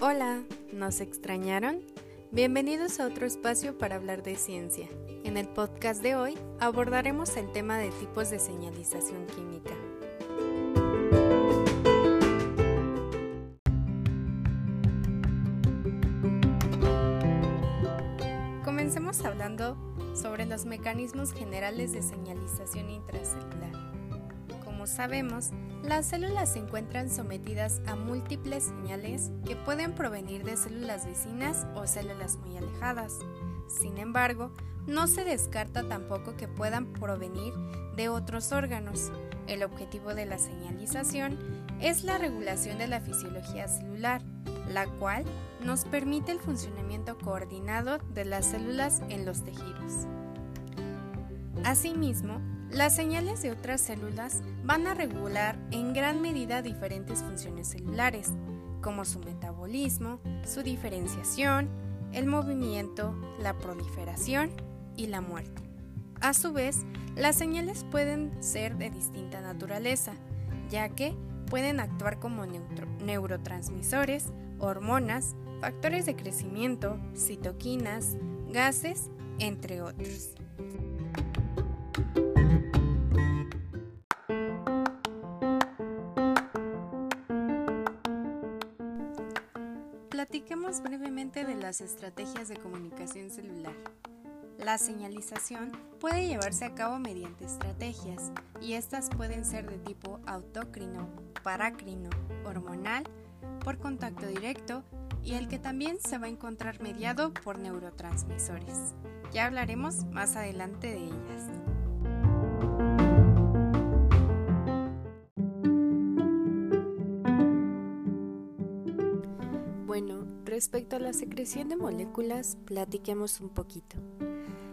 Hola, ¿nos extrañaron? Bienvenidos a otro espacio para hablar de ciencia. En el podcast de hoy abordaremos el tema de tipos de señalización química. Comencemos hablando sobre los mecanismos generales de señalización intracelular. Como sabemos, las células se encuentran sometidas a múltiples señales que pueden provenir de células vecinas o células muy alejadas. Sin embargo, no se descarta tampoco que puedan provenir de otros órganos. El objetivo de la señalización es la regulación de la fisiología celular, la cual nos permite el funcionamiento coordinado de las células en los tejidos. Asimismo, las señales de otras células van a regular en gran medida diferentes funciones celulares, como su metabolismo, su diferenciación, el movimiento, la proliferación y la muerte. A su vez, las señales pueden ser de distinta naturaleza, ya que pueden actuar como neurotransmisores, hormonas, factores de crecimiento, citoquinas, gases, entre otros. Las estrategias de comunicación celular. La señalización puede llevarse a cabo mediante estrategias y estas pueden ser de tipo autócrino, parácrino, hormonal, por contacto directo y el que también se va a encontrar mediado por neurotransmisores. Ya hablaremos más adelante de ellas. Bueno, respecto a la secreción de moléculas, platiquemos un poquito.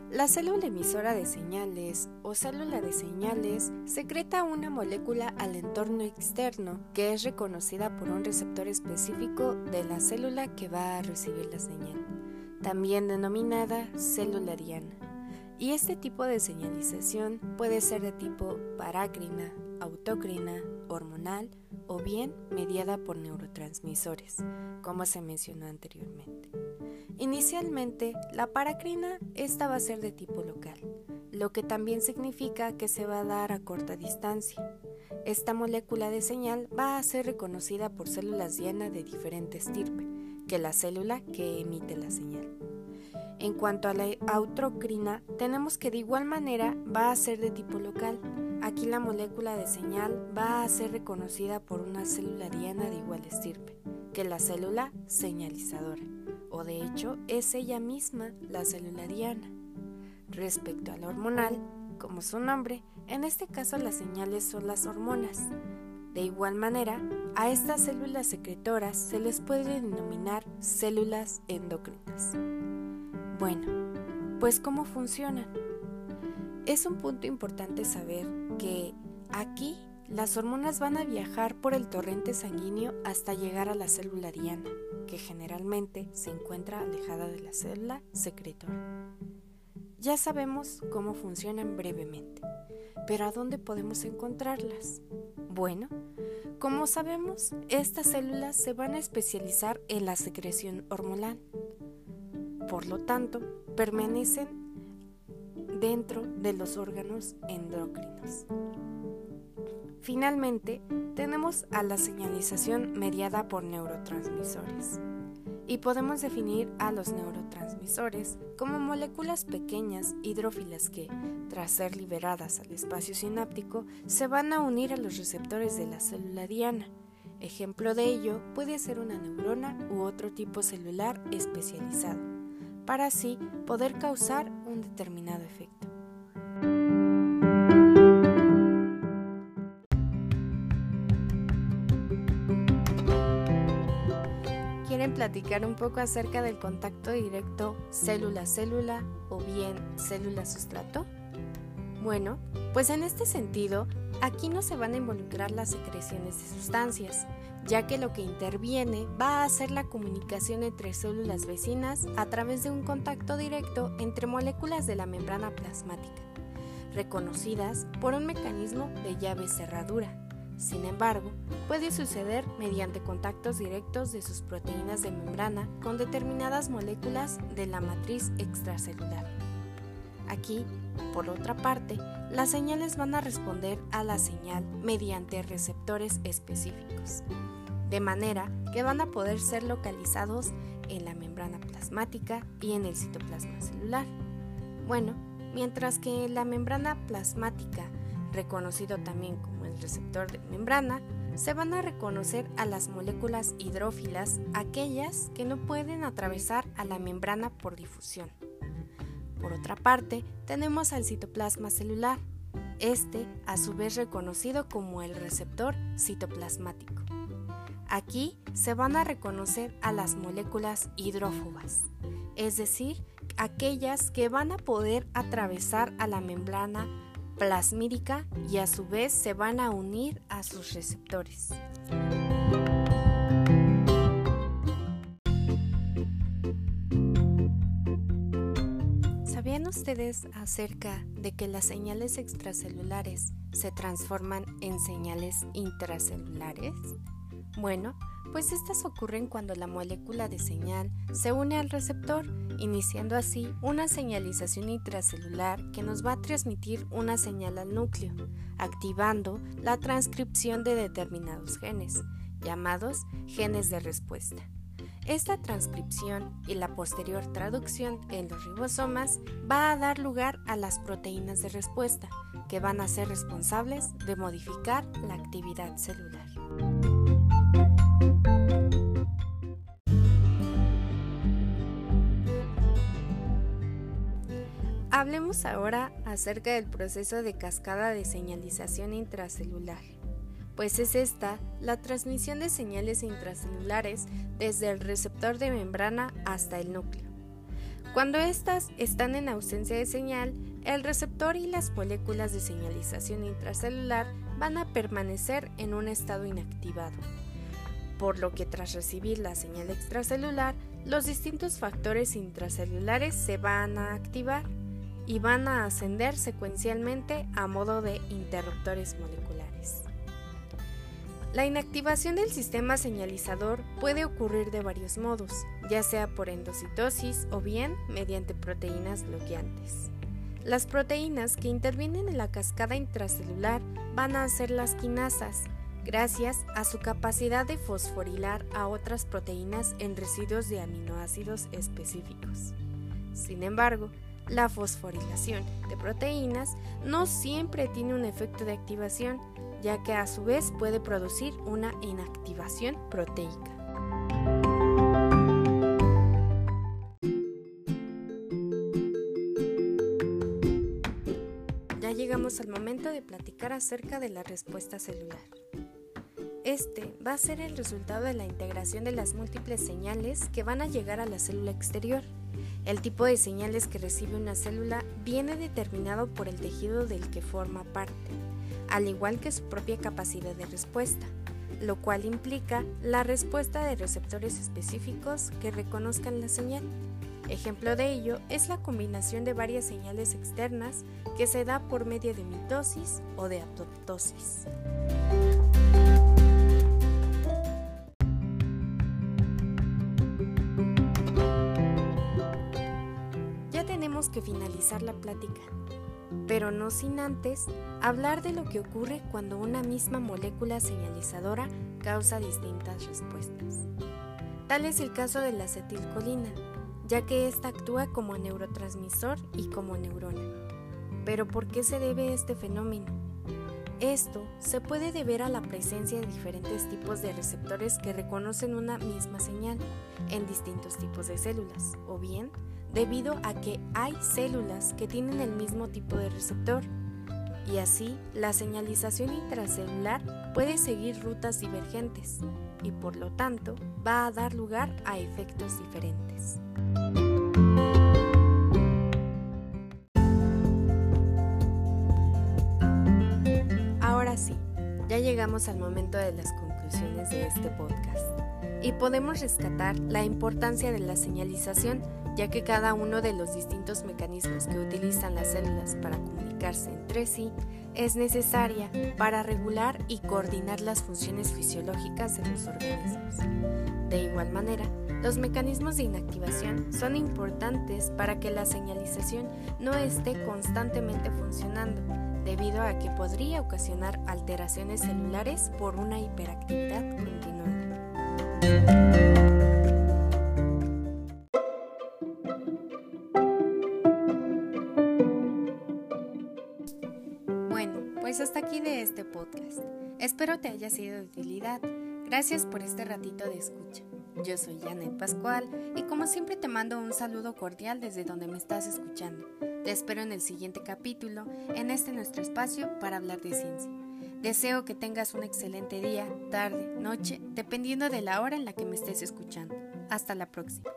La célula emisora de señales o célula de señales secreta una molécula al entorno externo que es reconocida por un receptor específico de la célula que va a recibir la señal, también denominada célula diana. Y este tipo de señalización puede ser de tipo parácrina, autócrina, hormonal o bien mediada por neurotransmisores, como se mencionó anteriormente. Inicialmente, la paracrina esta va a ser de tipo local, lo que también significa que se va a dar a corta distancia. Esta molécula de señal va a ser reconocida por células diana de diferente estirpe que la célula que emite la señal. En cuanto a la autrocrina, tenemos que de igual manera va a ser de tipo local. Aquí la molécula de señal va a ser reconocida por una célula diana de igual estirpe que la célula señalizadora, o de hecho es ella misma la célula diana. Respecto a la hormonal, como su nombre, en este caso las señales son las hormonas. De igual manera, a estas células secretoras se les puede denominar células endocrinas. Bueno, pues ¿cómo funcionan? Es un punto importante saber que aquí las hormonas van a viajar por el torrente sanguíneo hasta llegar a la célula diana, que generalmente se encuentra alejada de la célula secretora. Ya sabemos cómo funcionan brevemente, pero ¿a dónde podemos encontrarlas? Bueno, como sabemos, estas células se van a especializar en la secreción hormonal por lo tanto, permanecen dentro de los órganos endocrinos. Finalmente, tenemos a la señalización mediada por neurotransmisores. Y podemos definir a los neurotransmisores como moléculas pequeñas hidrófilas que, tras ser liberadas al espacio sináptico, se van a unir a los receptores de la célula diana. Ejemplo de ello puede ser una neurona u otro tipo celular especializado para así poder causar un determinado efecto. ¿Quieren platicar un poco acerca del contacto directo célula-célula o bien célula-sustrato? Bueno, pues en este sentido, aquí no se van a involucrar las secreciones de sustancias, ya que lo que interviene va a ser la comunicación entre células vecinas a través de un contacto directo entre moléculas de la membrana plasmática, reconocidas por un mecanismo de llave cerradura, Sin embargo, puede suceder mediante contactos directos de sus proteínas de membrana con determinadas moléculas de la matriz extracelular. Aquí, por otra parte, las señales van a responder a la señal mediante receptores específicos, de manera que van a poder ser localizados en la membrana plasmática y en el citoplasma celular. Bueno, mientras que la membrana plasmática, reconocido también como el receptor de membrana, se van a reconocer a las moléculas hidrófilas, aquellas que no pueden atravesar a la membrana por difusión. Por otra parte, tenemos al citoplasma celular, este a su vez reconocido como el receptor citoplasmático. Aquí se van a reconocer a las moléculas hidrófobas, es decir, aquellas que van a poder atravesar a la membrana plasmídica y a su vez se van a unir a sus receptores. ¿Sabían ustedes acerca de que las señales extracelulares se transforman en señales intracelulares? Bueno, pues estas ocurren cuando la molécula de señal se une al receptor, iniciando así una señalización intracelular que nos va a transmitir una señal al núcleo, activando la transcripción de determinados genes, llamados genes de respuesta. Esta transcripción y la posterior traducción en los ribosomas va a dar lugar a las proteínas de respuesta, que van a ser responsables de modificar la actividad celular. Hablemos ahora acerca del proceso de cascada de señalización intracelular, pues es esta la transmisión de señales intracelulares desde el receptor de membrana hasta el núcleo. Cuando éstas están en ausencia de señal, el receptor y las moléculas de señalización intracelular van a permanecer en un estado inactivado, por lo que tras recibir la señal extracelular, los distintos factores intracelulares se van a activar y van a ascender secuencialmente a modo de interruptores moleculares. La inactivación del sistema señalizador puede ocurrir de varios modos, ya sea por endocitosis o bien mediante proteínas bloqueantes. Las proteínas que intervienen en la cascada intracelular van a ser las quinasas, gracias a su capacidad de fosforilar a otras proteínas en residuos de aminoácidos específicos. Sin embargo, la fosforilación de proteínas no siempre tiene un efecto de activación, ya que a su vez puede producir una inactivación proteica. Ya llegamos al momento de platicar acerca de la respuesta celular. Este va a ser el resultado de la integración de las múltiples señales que van a llegar a la célula exterior el tipo de señales que recibe una célula viene determinado por el tejido del que forma parte, al igual que su propia capacidad de respuesta, lo cual implica la respuesta de receptores específicos que reconozcan la señal. Ejemplo de ello es la combinación de varias señales externas que se da por medio de mitosis o de apoptosis. que finalizar la plática, pero no sin antes hablar de lo que ocurre cuando una misma molécula señalizadora causa distintas respuestas. Tal es el caso de la acetilcolina, ya que ésta actúa como neurotransmisor y como neurona. Pero ¿por qué se debe este fenómeno? Esto se puede deber a la presencia de diferentes tipos de receptores que reconocen una misma señal en distintos tipos de células, o bien debido a que hay células que tienen el mismo tipo de receptor y así la señalización intracelular puede seguir rutas divergentes y por lo tanto va a dar lugar a efectos diferentes. Ahora sí, ya llegamos al momento de las conclusiones de este podcast y podemos rescatar la importancia de la señalización ya que cada uno de los distintos mecanismos que utilizan las células para comunicarse entre sí es necesaria para regular y coordinar las funciones fisiológicas de los organismos. De igual manera, los mecanismos de inactivación son importantes para que la señalización no esté constantemente funcionando, debido a que podría ocasionar alteraciones celulares por una hiperactividad continuada. Aquí de este podcast. Espero te haya sido de utilidad. Gracias por este ratito de escucha. Yo soy Janet Pascual y como siempre te mando un saludo cordial desde donde me estás escuchando. Te espero en el siguiente capítulo, en este nuestro espacio para hablar de ciencia. Deseo que tengas un excelente día, tarde, noche, dependiendo de la hora en la que me estés escuchando. Hasta la próxima.